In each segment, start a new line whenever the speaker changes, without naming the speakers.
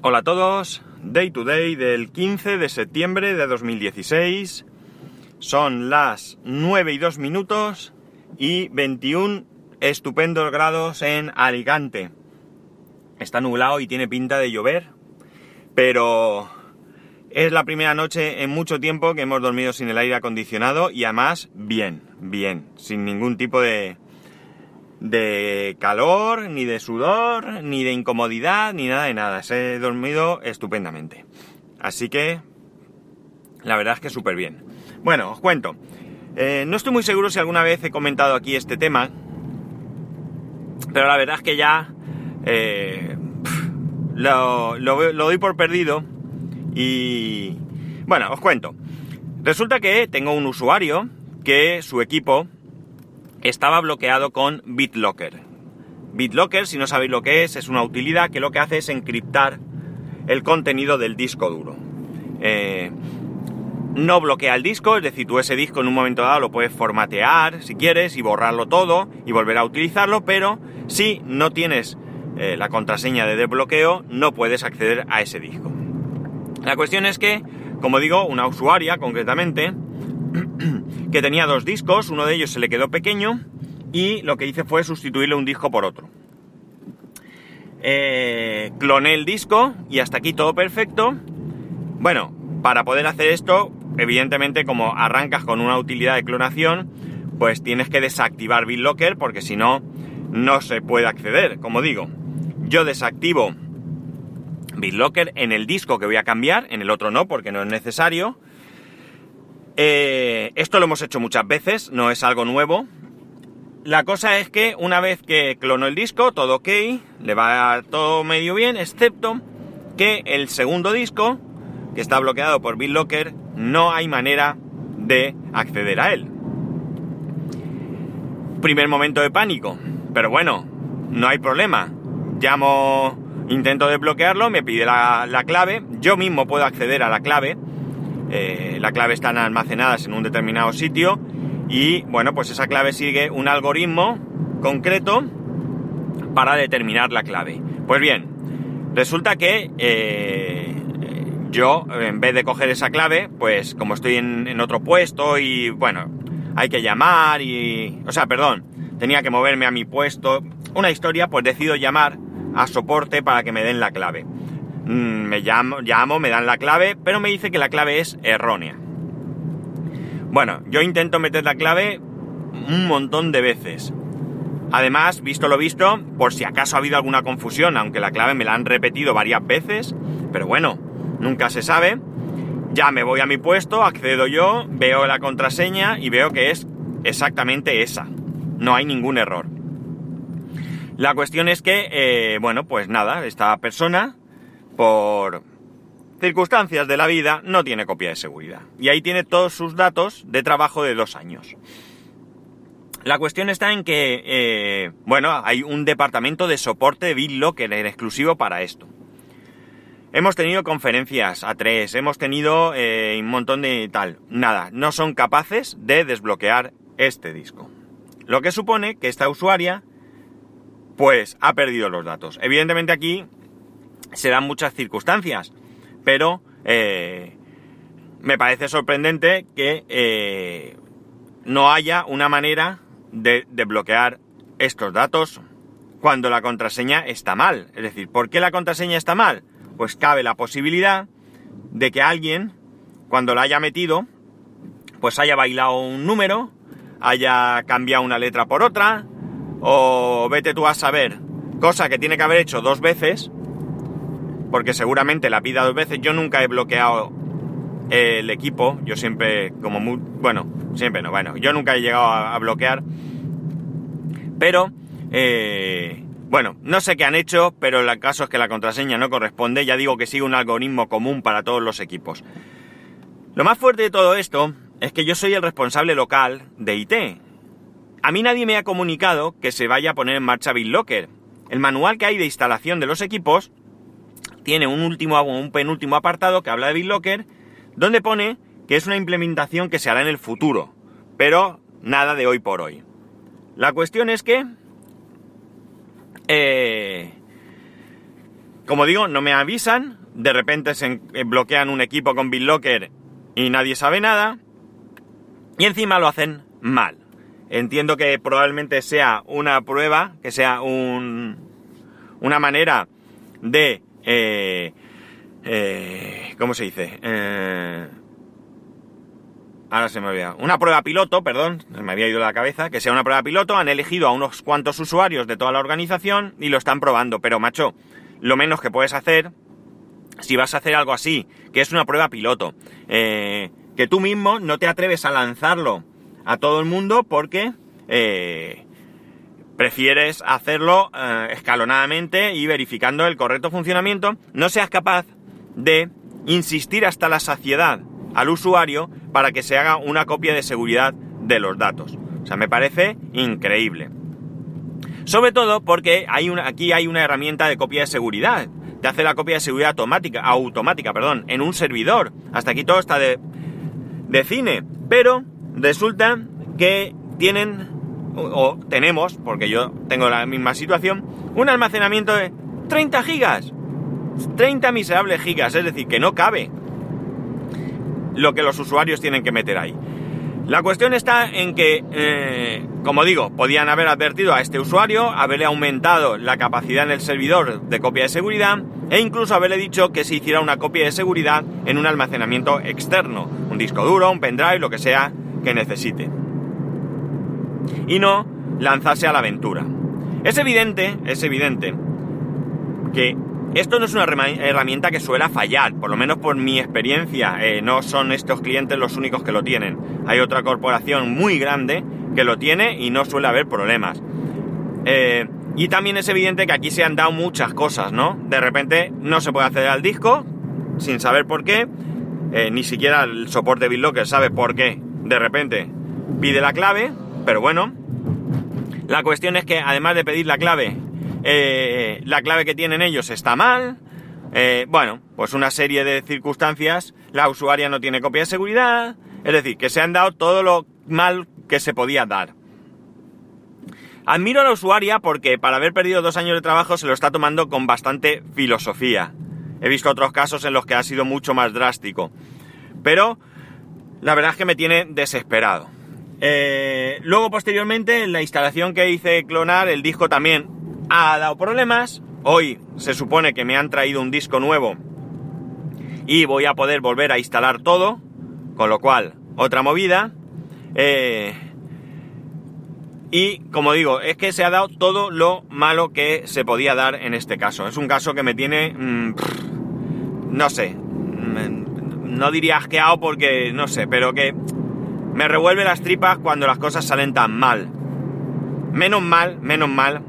Hola a todos, Day to Day del 15 de septiembre de 2016. Son las 9 y 2 minutos y 21 estupendos grados en Alicante. Está nublado y tiene pinta de llover, pero es la primera noche en mucho tiempo que hemos dormido sin el aire acondicionado y además bien, bien, sin ningún tipo de, de calor, ni de sudor, ni de incomodidad, ni nada de nada. He dormido estupendamente. Así que, la verdad es que súper bien. Bueno, os cuento. Eh, no estoy muy seguro si alguna vez he comentado aquí este tema, pero la verdad es que ya eh, lo, lo doy por perdido y... Bueno, os cuento. Resulta que tengo un usuario que su equipo estaba bloqueado con BitLocker. BitLocker, si no sabéis lo que es, es una utilidad que lo que hace es encriptar el contenido del disco duro. Eh, no bloquea el disco, es decir, tú ese disco en un momento dado lo puedes formatear si quieres y borrarlo todo y volver a utilizarlo, pero si no tienes eh, la contraseña de desbloqueo no puedes acceder a ese disco. La cuestión es que, como digo, una usuaria concretamente que tenía dos discos, uno de ellos se le quedó pequeño y lo que hice fue sustituirle un disco por otro. Eh, cloné el disco y hasta aquí todo perfecto. Bueno, para poder hacer esto, evidentemente como arrancas con una utilidad de clonación, pues tienes que desactivar BitLocker porque si no, no se puede acceder, como digo. Yo desactivo BitLocker en el disco que voy a cambiar, en el otro no porque no es necesario. Eh, esto lo hemos hecho muchas veces, no es algo nuevo. La cosa es que una vez que clono el disco, todo ok, le va todo medio bien, excepto que el segundo disco, que está bloqueado por BitLocker, no hay manera de acceder a él. Primer momento de pánico, pero bueno, no hay problema. Llamo, intento desbloquearlo, me pide la, la clave, yo mismo puedo acceder a la clave, eh, la clave están almacenadas en un determinado sitio y bueno, pues esa clave sigue un algoritmo concreto para determinar la clave. Pues bien, resulta que eh, yo, en vez de coger esa clave, pues como estoy en, en, otro puesto y bueno, hay que llamar y... O sea, perdón, tenía que moverme a mi puesto, una historia, pues decido llamar a soporte para que me den la clave. Mm, me llamo, llamo, me dan la clave, pero me dice que la clave es errónea. Bueno, yo intento meter la clave un montón de veces. Además, visto lo visto, por si acaso ha habido alguna confusión, aunque la clave me la han repetido varias veces, pero bueno, nunca se sabe. Ya me voy a mi puesto, accedo yo, veo la contraseña y veo que es exactamente esa. No hay ningún error. La cuestión es que, eh, bueno, pues nada, esta persona por circunstancias de la vida, no tiene copia de seguridad. Y ahí tiene todos sus datos de trabajo de dos años. La cuestión está en que, eh, bueno, hay un departamento de soporte de BitLocker en exclusivo para esto. Hemos tenido conferencias a tres, hemos tenido eh, un montón de tal. Nada, no son capaces de desbloquear este disco. Lo que supone que esta usuaria, pues, ha perdido los datos. Evidentemente aquí se dan muchas circunstancias, pero eh, me parece sorprendente que eh, no haya una manera de, de bloquear estos datos cuando la contraseña está mal. Es decir, ¿por qué la contraseña está mal? Pues cabe la posibilidad de que alguien, cuando la haya metido, pues haya bailado un número, haya cambiado una letra por otra, o vete tú a saber, cosa que tiene que haber hecho dos veces, porque seguramente la pida dos veces. Yo nunca he bloqueado el equipo, yo siempre, como muy, bueno, siempre no, bueno, yo nunca he llegado a, bloquear, pero, eh, bueno, no sé qué han hecho, pero el caso es que la contraseña no corresponde, ya digo que sigue un algoritmo común para todos los equipos. Lo más fuerte de todo esto es que yo soy el responsable local de IT. A mí nadie me ha comunicado que se vaya a poner en marcha BitLocker. El manual que hay de instalación de los equipos tiene un último, un penúltimo apartado que habla de BitLocker, donde pone que es una implementación que se hará en el futuro, pero nada de hoy por hoy. La cuestión es que eh, como digo, no me avisan, de repente se bloquean un equipo con BitLocker y nadie sabe nada, y encima lo hacen mal. Entiendo que probablemente sea una prueba, que sea un, una manera de... Eh, eh, ¿Cómo se dice? Eh, ahora se me olvida. Una prueba piloto, perdón, me había ido la cabeza, que sea una prueba piloto, han elegido a unos cuantos usuarios de toda la organización y lo están probando, pero macho, lo menos que puedes hacer, si vas a hacer algo así, que es una prueba piloto, eh, que tú mismo no te atreves a lanzarlo a todo el mundo porque eh, prefieres hacerlo eh, escalonadamente y verificando el correcto funcionamiento, no seas capaz de insistir hasta la saciedad al usuario para que se haga una copia de seguridad de los datos. O sea, me parece increíble. Sobre todo porque aquí hay una herramienta de copia de seguridad. Te hace la copia de seguridad automática, automática, perdón, en un servidor. Hasta aquí todo está de cine. Pero resulta que tienen, o, tenemos, porque yo tengo la misma situación, un almacenamiento de 30 gigas. 30 miserables gigas, es decir, que no cabe lo que los usuarios tienen que meter ahí. La cuestión está en que, eh, como digo, podían haber advertido a este usuario, haberle aumentado la capacidad en el servidor de copia de seguridad e incluso haberle dicho que se hiciera una copia de seguridad en un almacenamiento externo, un disco duro, un pendrive, lo que sea que necesite. Y no lanzarse a la aventura. Es evidente, es evidente que esto no es una herramienta que suele fallar, por lo menos por mi experiencia. Eh, no son estos clientes los únicos que lo tienen. Hay otra corporación muy grande que lo tiene y no suele haber problemas. Eh, y también es evidente que aquí se han dado muchas cosas, ¿no? De repente no se puede acceder al disco sin saber por qué. Eh, ni siquiera el soporte BitLocker sabe por qué. De repente pide la clave, pero bueno. La cuestión es que además de pedir la clave eh, la clave que tienen ellos está mal, eh, bueno, pues una serie de circunstancias, la usuaria no tiene copia de seguridad, es decir, que se han dado todo lo mal que se podía dar. Admiro a la usuaria porque para haber perdido dos años de trabajo se lo está tomando con bastante filosofía. He visto otros casos en los que ha sido mucho más drástico. Pero la verdad es que me tiene desesperado. Eh, luego, posteriormente, en la instalación que hice clonar, el disco también ha dado problemas. Hoy se supone que me han traído un disco nuevo y voy a poder volver a instalar todo, con lo cual, otra movida. Eh, y como digo, es que se ha dado todo lo malo que se podía dar en este caso. Es un caso que me tiene, mm, no sé, mm, no diría asqueado porque, no sé, pero que me revuelve las tripas cuando las cosas salen tan mal. Menos mal, menos mal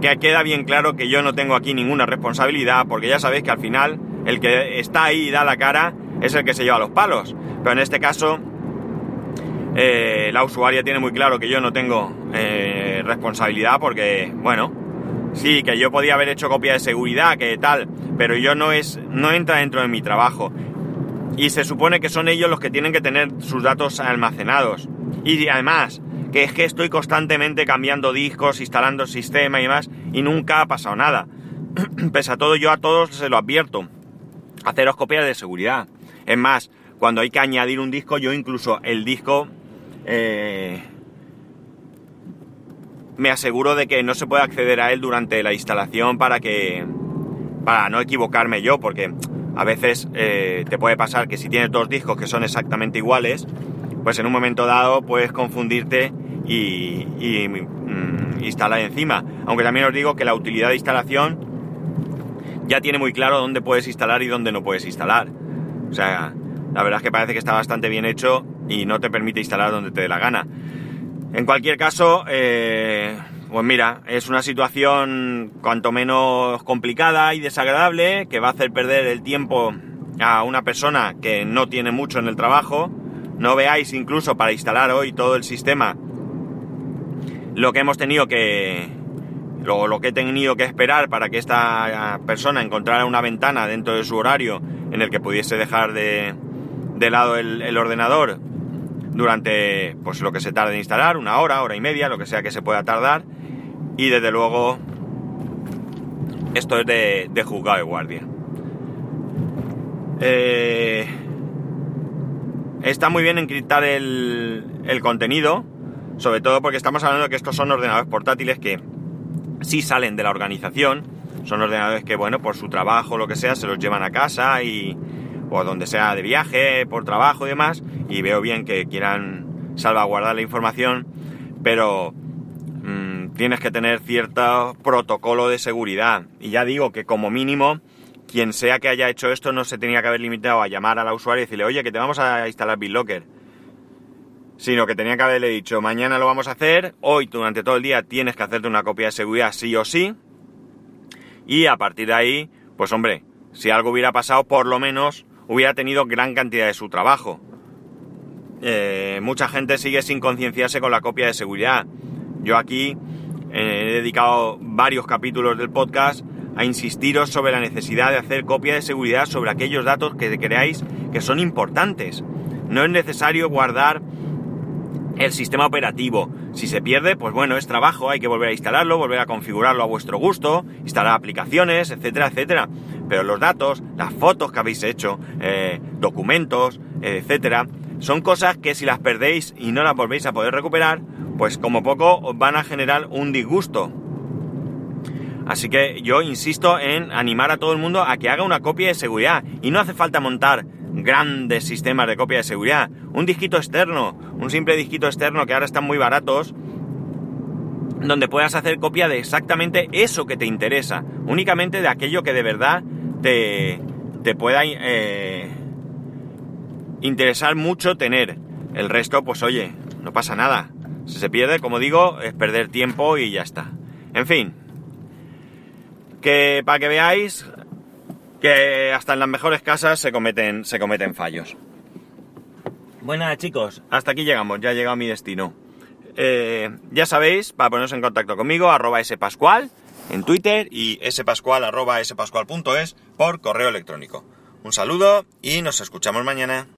que queda bien claro que yo no tengo aquí ninguna responsabilidad, porque ya sabéis que al final el que está ahí y da la cara es el que se lleva los palos. Pero en este caso, eh, la usuaria tiene muy claro que yo no tengo eh, responsabilidad porque, bueno, sí, que yo podía haber hecho copia de seguridad, que tal, pero yo no es, no entra dentro de mi trabajo. Y se supone que son ellos los que tienen que tener sus datos almacenados. Y además, que es que estoy constantemente cambiando discos, instalando el sistema y demás, y nunca ha pasado nada. Pese a todo, yo a todos se lo advierto. Haceros copias de seguridad. Es más, cuando hay que añadir un disco, yo incluso el disco eh, me aseguro de que no se puede acceder a él durante la instalación para que. para no equivocarme yo, porque a veces eh, te puede pasar que si tienes dos discos que son exactamente iguales, pues en un momento dado puedes confundirte y, mm, instalar encima. Aunque también os digo que la utilidad de instalación ya tiene muy claro dónde puedes instalar y dónde no puedes instalar. O sea, la verdad es que parece que está bastante bien hecho y no te permite instalar donde te dé la gana. En cualquier caso, eh, pues mira, es una situación cuanto menos complicada y desagradable que va a hacer perder el tiempo a una persona que no tiene mucho en el trabajo. No veáis incluso para instalar hoy todo el sistema lo que hemos tenido que... Lo, lo que he tenido que esperar para que esta persona encontrara una ventana dentro de su horario en el que pudiese dejar de, de lado el, el ordenador durante pues lo que se tarde en instalar, una hora, hora y media, lo que sea que se pueda tardar. Y desde luego esto es de, de juzgado de guardia. Eh, está muy bien encriptar el, el contenido, sobre todo porque estamos hablando de que estos son ordenadores portátiles que sí salen de la organización, son ordenadores que, bueno, por su trabajo lo que sea, se los llevan a casa y, o donde sea de viaje, por trabajo y demás, y veo bien que quieran salvaguardar la información, pero mmm, tienes que tener cierto protocolo de seguridad. Y ya digo que como mínimo, quien sea que haya hecho esto no se tenía que haber limitado a llamar al usuario y decirle, oye, que te vamos a instalar BitLocker. Sino que tenía que haberle dicho, mañana lo vamos a hacer, hoy durante todo el día tienes que hacerte una copia de seguridad sí o sí. Y a partir de ahí, pues hombre, si algo hubiera pasado, por lo menos hubiera tenido gran cantidad de su trabajo. Eh, mucha gente sigue sin concienciarse con la copia de seguridad. Yo aquí eh, he dedicado varios capítulos del podcast a insistiros sobre la necesidad de hacer copia de seguridad sobre aquellos datos que creáis que son importantes. No es necesario guardar el sistema operativo. Si se pierde, pues bueno, es trabajo, hay que volver a instalarlo, volver a configurarlo a vuestro gusto, instalar aplicaciones, etcétera, etcétera. Pero los datos, las fotos que habéis hecho, eh, documentos, etcétera, son cosas que si las perdéis y no las volvéis a poder recuperar, pues como poco os van a generar un disgusto. Así que yo insisto en animar a todo el mundo a que haga una copia de seguridad. Y no hace falta montar grandes sistemas de copia de seguridad. Un disquito externo, un simple disquito externo que ahora están muy baratos, donde puedas hacer copia de exactamente eso que te interesa, únicamente de aquello que de verdad te, te pueda eh, interesar mucho tener. El resto, pues oye, no pasa nada. Si se pierde, como digo, es perder tiempo y ya está. En fin, que para que veáis que hasta en las mejores casas se cometen, se cometen fallos. Buenas chicos, hasta aquí llegamos, ya he llegado a mi destino. Eh, ya sabéis, para poneros en contacto conmigo, arroba spascual en Twitter y spascual arroba spascual.es por correo electrónico. Un saludo y nos escuchamos mañana.